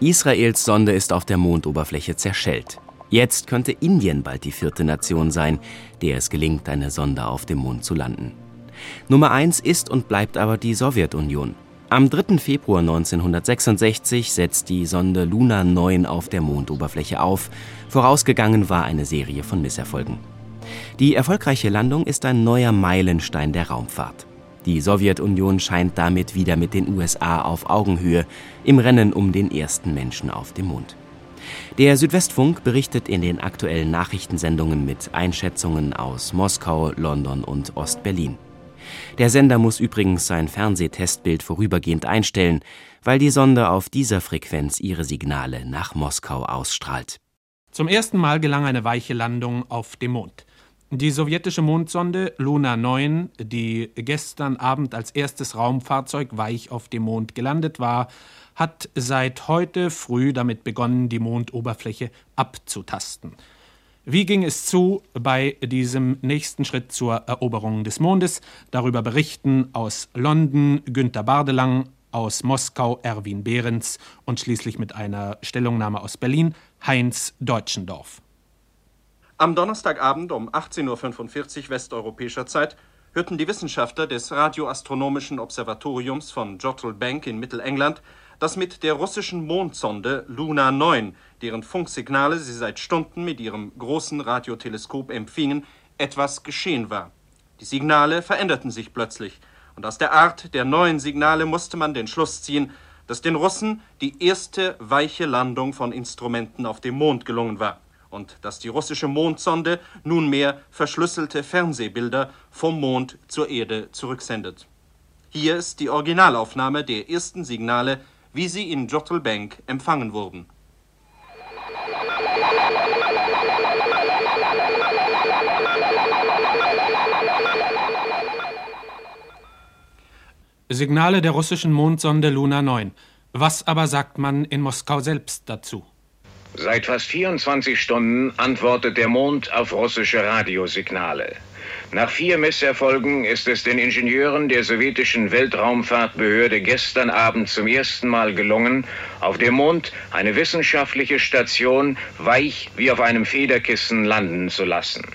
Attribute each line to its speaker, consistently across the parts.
Speaker 1: Israels Sonde ist auf der Mondoberfläche zerschellt. Jetzt könnte Indien bald die vierte Nation sein, der es gelingt, eine Sonde auf dem Mond zu landen. Nummer eins ist und bleibt aber die Sowjetunion. Am 3. Februar 1966 setzt die Sonde Luna 9 auf der Mondoberfläche auf. Vorausgegangen war eine Serie von Misserfolgen. Die erfolgreiche Landung ist ein neuer Meilenstein der Raumfahrt. Die Sowjetunion scheint damit wieder mit den USA auf Augenhöhe im Rennen um den ersten Menschen auf dem Mond. Der Südwestfunk berichtet in den aktuellen Nachrichtensendungen mit Einschätzungen aus Moskau, London und Ostberlin. Der Sender muss übrigens sein Fernsehtestbild vorübergehend einstellen, weil die Sonde auf dieser Frequenz ihre Signale nach Moskau ausstrahlt.
Speaker 2: Zum ersten Mal gelang eine weiche Landung auf dem Mond. Die sowjetische Mondsonde Luna 9, die gestern Abend als erstes Raumfahrzeug weich auf dem Mond gelandet war, hat seit heute früh damit begonnen, die Mondoberfläche abzutasten. Wie ging es zu bei diesem nächsten Schritt zur Eroberung des Mondes? Darüber berichten aus London Günter Bardelang, aus Moskau Erwin Behrens und schließlich mit einer Stellungnahme aus Berlin Heinz Deutschendorf.
Speaker 3: Am Donnerstagabend um 18.45 Uhr westeuropäischer Zeit hörten die Wissenschaftler des Radioastronomischen Observatoriums von Jottle Bank in Mittelengland dass mit der russischen Mondsonde Luna 9, deren Funksignale sie seit Stunden mit ihrem großen Radioteleskop empfingen, etwas geschehen war. Die Signale veränderten sich plötzlich, und aus der Art der neuen Signale musste man den Schluss ziehen, dass den Russen die erste weiche Landung von Instrumenten auf dem Mond gelungen war und dass die russische Mondsonde nunmehr verschlüsselte Fernsehbilder vom Mond zur Erde zurücksendet. Hier ist die Originalaufnahme der ersten Signale wie sie in Jottle Bank empfangen wurden.
Speaker 2: Signale der russischen Mondsonde Luna 9. Was aber sagt man in Moskau selbst dazu?
Speaker 4: Seit fast 24 Stunden antwortet der Mond auf russische Radiosignale. Nach vier Misserfolgen ist es den Ingenieuren der sowjetischen Weltraumfahrtbehörde gestern Abend zum ersten Mal gelungen, auf dem Mond eine wissenschaftliche Station weich wie auf einem Federkissen landen zu lassen.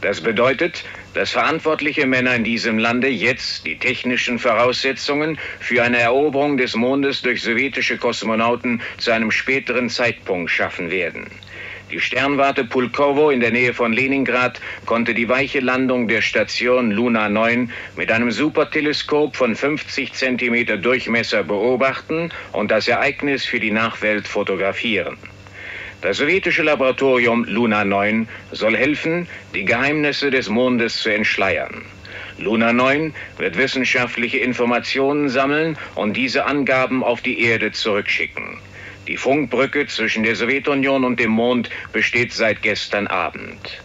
Speaker 4: Das bedeutet, dass verantwortliche Männer in diesem Lande jetzt die technischen Voraussetzungen für eine Eroberung des Mondes durch sowjetische Kosmonauten zu einem späteren Zeitpunkt schaffen werden. Die Sternwarte Pulkowo in der Nähe von Leningrad konnte die weiche Landung der Station Luna 9 mit einem Superteleskop von 50 cm Durchmesser beobachten und das Ereignis für die Nachwelt fotografieren. Das sowjetische Laboratorium Luna 9 soll helfen, die Geheimnisse des Mondes zu entschleiern. Luna 9 wird wissenschaftliche Informationen sammeln und diese Angaben auf die Erde zurückschicken. Die Funkbrücke zwischen der Sowjetunion und dem Mond besteht seit gestern Abend.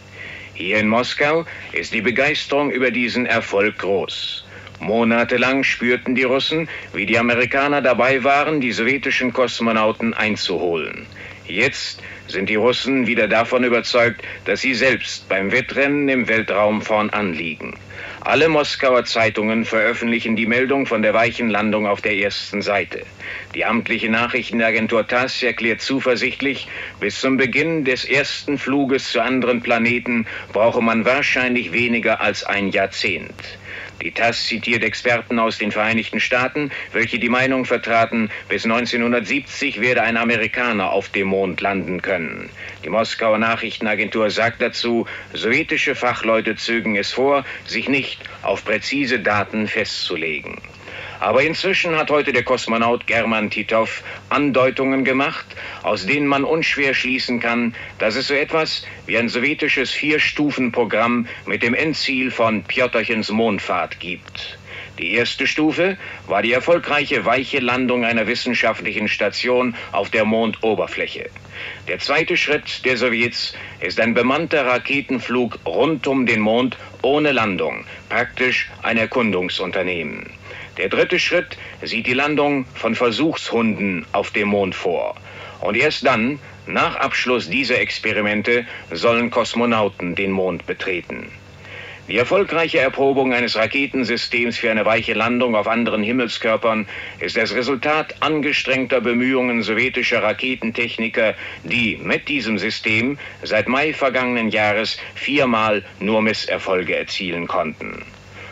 Speaker 4: Hier in Moskau ist die Begeisterung über diesen Erfolg groß. Monatelang spürten die Russen, wie die Amerikaner dabei waren, die sowjetischen Kosmonauten einzuholen. Jetzt sind die Russen wieder davon überzeugt, dass sie selbst beim Wettrennen im Weltraum vorn anliegen. Alle Moskauer Zeitungen veröffentlichen die Meldung von der weichen Landung auf der ersten Seite. Die amtliche Nachrichtenagentur TASS erklärt zuversichtlich, bis zum Beginn des ersten Fluges zu anderen Planeten brauche man wahrscheinlich weniger als ein Jahrzehnt. Die TASS zitiert Experten aus den Vereinigten Staaten, welche die Meinung vertraten, bis 1970 werde ein Amerikaner auf dem Mond landen können. Die Moskauer Nachrichtenagentur sagt dazu, sowjetische Fachleute zögen es vor, sich nicht auf präzise Daten festzulegen. Aber inzwischen hat heute der Kosmonaut German Titov Andeutungen gemacht, aus denen man unschwer schließen kann, dass es so etwas wie ein sowjetisches Vier-Stufen-Programm mit dem Endziel von Pjotrchens Mondfahrt gibt. Die erste Stufe war die erfolgreiche weiche Landung einer wissenschaftlichen Station auf der Mondoberfläche. Der zweite Schritt der Sowjets ist ein bemannter Raketenflug rund um den Mond ohne Landung, praktisch ein Erkundungsunternehmen. Der dritte Schritt sieht die Landung von Versuchshunden auf dem Mond vor. Und erst dann, nach Abschluss dieser Experimente, sollen Kosmonauten den Mond betreten. Die erfolgreiche Erprobung eines Raketensystems für eine weiche Landung auf anderen Himmelskörpern ist das Resultat angestrengter Bemühungen sowjetischer Raketentechniker, die mit diesem System seit Mai vergangenen Jahres viermal nur Misserfolge erzielen konnten.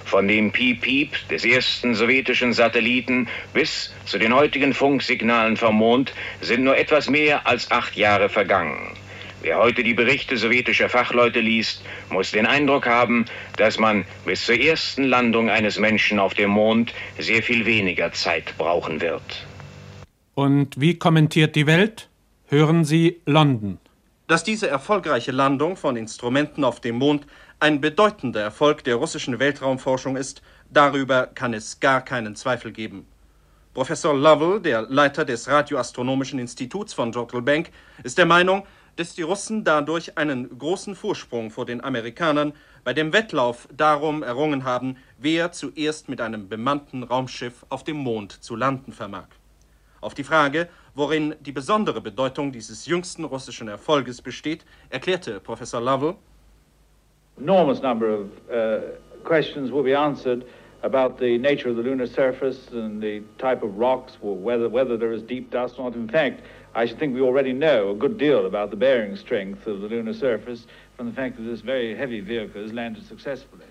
Speaker 4: Von dem Piep-Piep des ersten sowjetischen Satelliten bis zu den heutigen Funksignalen vom Mond sind nur etwas mehr als acht Jahre vergangen. Wer heute die Berichte sowjetischer Fachleute liest, muss den Eindruck haben, dass man bis zur ersten Landung eines Menschen auf dem Mond sehr viel weniger Zeit brauchen wird.
Speaker 2: Und wie kommentiert die Welt? Hören Sie London.
Speaker 3: Dass diese erfolgreiche Landung von Instrumenten auf dem Mond ein bedeutender Erfolg der russischen Weltraumforschung ist, darüber kann es gar keinen Zweifel geben. Professor Lovell, der Leiter des Radioastronomischen Instituts von Jodrell Bank, ist der Meinung, dass die Russen dadurch einen großen Vorsprung vor den Amerikanern bei dem Wettlauf darum errungen haben, wer zuerst mit einem bemannten Raumschiff auf dem Mond zu landen vermag. Auf die Frage, worin die besondere Bedeutung dieses jüngsten russischen Erfolges besteht, erklärte Professor Lovell,
Speaker 5: enormous number of uh, questions will be answered about the nature of the lunar surface and the type of rocks, or whether, whether there is deep dust or not. In fact, I should think we already know a good deal about the bearing strength of the lunar surface from the fact that this very heavy vehicle has landed successfully.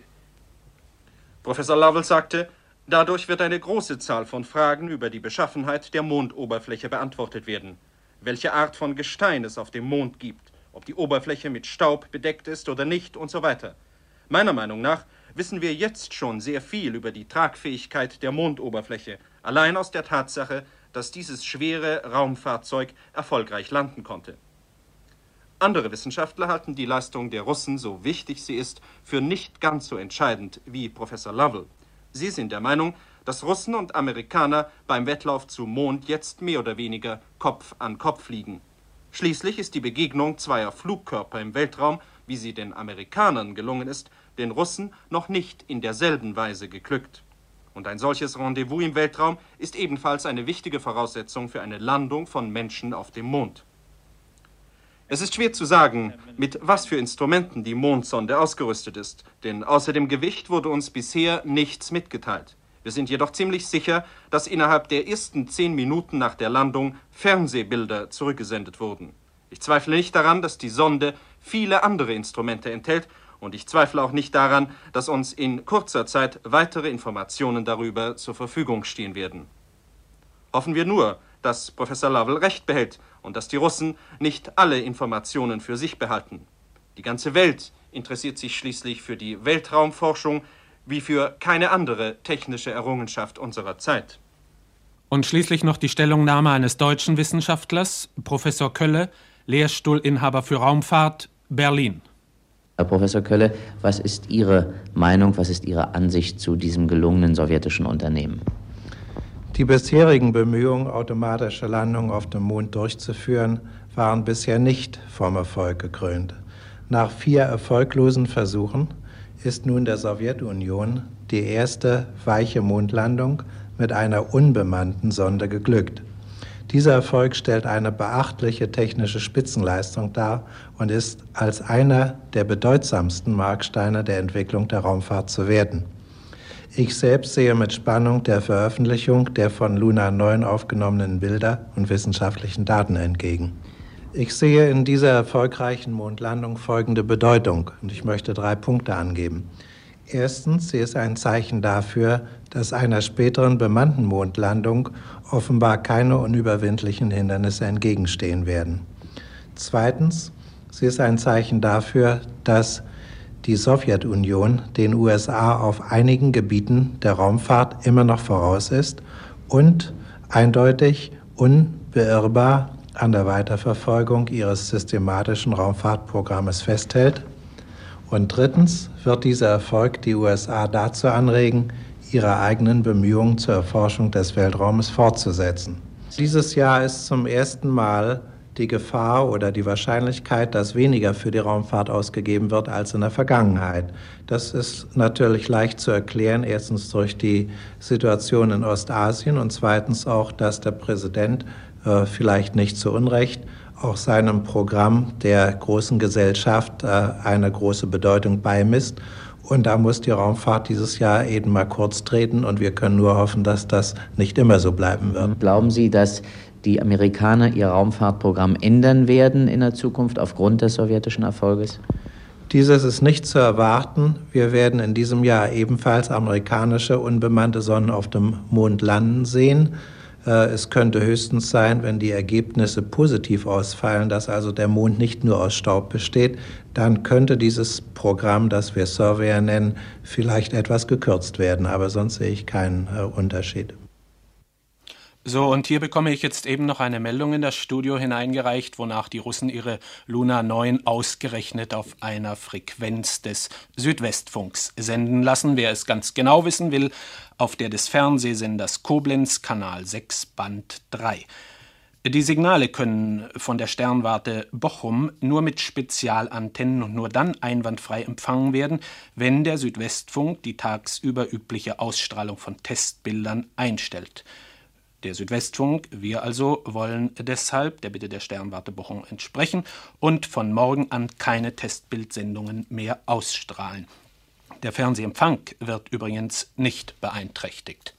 Speaker 3: Professor Lovell sagte, dadurch wird eine große Zahl von Fragen über die Beschaffenheit der Mondoberfläche beantwortet werden, welche Art von Gestein es auf dem Mond gibt, ob die Oberfläche mit Staub bedeckt ist oder nicht und so weiter. Meiner Meinung nach wissen wir jetzt schon sehr viel über die Tragfähigkeit der Mondoberfläche, allein aus der Tatsache, dass dieses schwere Raumfahrzeug erfolgreich landen konnte. Andere Wissenschaftler halten die Leistung der Russen, so wichtig sie ist, für nicht ganz so entscheidend wie Professor Lovell. Sie sind der Meinung, dass Russen und Amerikaner beim Wettlauf zum Mond jetzt mehr oder weniger Kopf an Kopf liegen. Schließlich ist die Begegnung zweier Flugkörper im Weltraum, wie sie den Amerikanern gelungen ist, den Russen noch nicht in derselben Weise geglückt. Und ein solches Rendezvous im Weltraum ist ebenfalls eine wichtige Voraussetzung für eine Landung von Menschen auf dem Mond. Es ist schwer zu sagen, mit was für Instrumenten die Mondsonde ausgerüstet ist, denn außer dem Gewicht wurde uns bisher nichts mitgeteilt. Wir sind jedoch ziemlich sicher, dass innerhalb der ersten zehn Minuten nach der Landung Fernsehbilder zurückgesendet wurden. Ich zweifle nicht daran, dass die Sonde viele andere Instrumente enthält, und ich zweifle auch nicht daran, dass uns in kurzer Zeit weitere Informationen darüber zur Verfügung stehen werden. Hoffen wir nur, dass Professor Lovell recht behält und dass die Russen nicht alle Informationen für sich behalten. Die ganze Welt interessiert sich schließlich für die Weltraumforschung, wie für keine andere technische Errungenschaft unserer Zeit.
Speaker 2: Und schließlich noch die Stellungnahme eines deutschen Wissenschaftlers, Professor Kölle, Lehrstuhlinhaber für Raumfahrt, Berlin.
Speaker 6: Herr Professor Kölle, was ist Ihre Meinung, was ist Ihre Ansicht zu diesem gelungenen sowjetischen Unternehmen?
Speaker 7: Die bisherigen Bemühungen, automatische Landungen auf dem Mond durchzuführen, waren bisher nicht vom Erfolg gekrönt. Nach vier erfolglosen Versuchen ist nun der Sowjetunion die erste weiche Mondlandung mit einer unbemannten Sonde geglückt. Dieser Erfolg stellt eine beachtliche technische Spitzenleistung dar und ist als einer der bedeutsamsten Marksteine der Entwicklung der Raumfahrt zu werten. Ich selbst sehe mit Spannung der Veröffentlichung der von Luna 9 aufgenommenen Bilder und wissenschaftlichen Daten entgegen. Ich sehe in dieser erfolgreichen Mondlandung folgende Bedeutung und ich möchte drei Punkte angeben. Erstens, sie ist ein Zeichen dafür, dass einer späteren bemannten Mondlandung offenbar keine unüberwindlichen Hindernisse entgegenstehen werden. Zweitens, sie ist ein Zeichen dafür, dass die Sowjetunion den USA auf einigen Gebieten der Raumfahrt immer noch voraus ist und eindeutig unbeirrbar an der Weiterverfolgung ihres systematischen Raumfahrtprogrammes festhält. Und drittens wird dieser Erfolg die USA dazu anregen, ihre eigenen Bemühungen zur Erforschung des Weltraumes fortzusetzen. Dieses Jahr ist zum ersten Mal die Gefahr oder die Wahrscheinlichkeit, dass weniger für die Raumfahrt ausgegeben wird als in der Vergangenheit. Das ist natürlich leicht zu erklären, erstens durch die Situation in Ostasien und zweitens auch, dass der Präsident äh, vielleicht nicht zu Unrecht, auch seinem Programm der großen Gesellschaft äh, eine große Bedeutung beimisst Und da muss die Raumfahrt dieses Jahr eben mal kurz treten und wir können nur hoffen, dass das nicht immer so bleiben wird.
Speaker 6: Glauben Sie, dass die Amerikaner ihr Raumfahrtprogramm ändern werden in der Zukunft aufgrund des sowjetischen Erfolges?
Speaker 7: Dieses ist nicht zu erwarten. Wir werden in diesem Jahr ebenfalls amerikanische unbemannte Sonnen auf dem Mond landen sehen. Äh, es könnte höchstens sein, wenn die Ergebnisse positiv ausfallen, dass also der Mond nicht nur aus Staub besteht, dann könnte dieses Programm, das wir Surveyor nennen, vielleicht etwas gekürzt werden. Aber sonst sehe ich keinen äh, Unterschied.
Speaker 2: So, und hier bekomme ich jetzt eben noch eine Meldung in das Studio hineingereicht, wonach die Russen ihre Luna 9 ausgerechnet auf einer Frequenz des Südwestfunks senden lassen. Wer es ganz genau wissen will, auf der des Fernsehsenders Koblenz, Kanal 6, Band 3. Die Signale können von der Sternwarte Bochum nur mit Spezialantennen und nur dann einwandfrei empfangen werden, wenn der Südwestfunk die tagsüber übliche Ausstrahlung von Testbildern einstellt. Der Südwestfunk, wir also wollen deshalb der Bitte der Sternwarte Bochum entsprechen und von morgen an keine Testbildsendungen mehr ausstrahlen. Der Fernsehempfang wird übrigens nicht beeinträchtigt.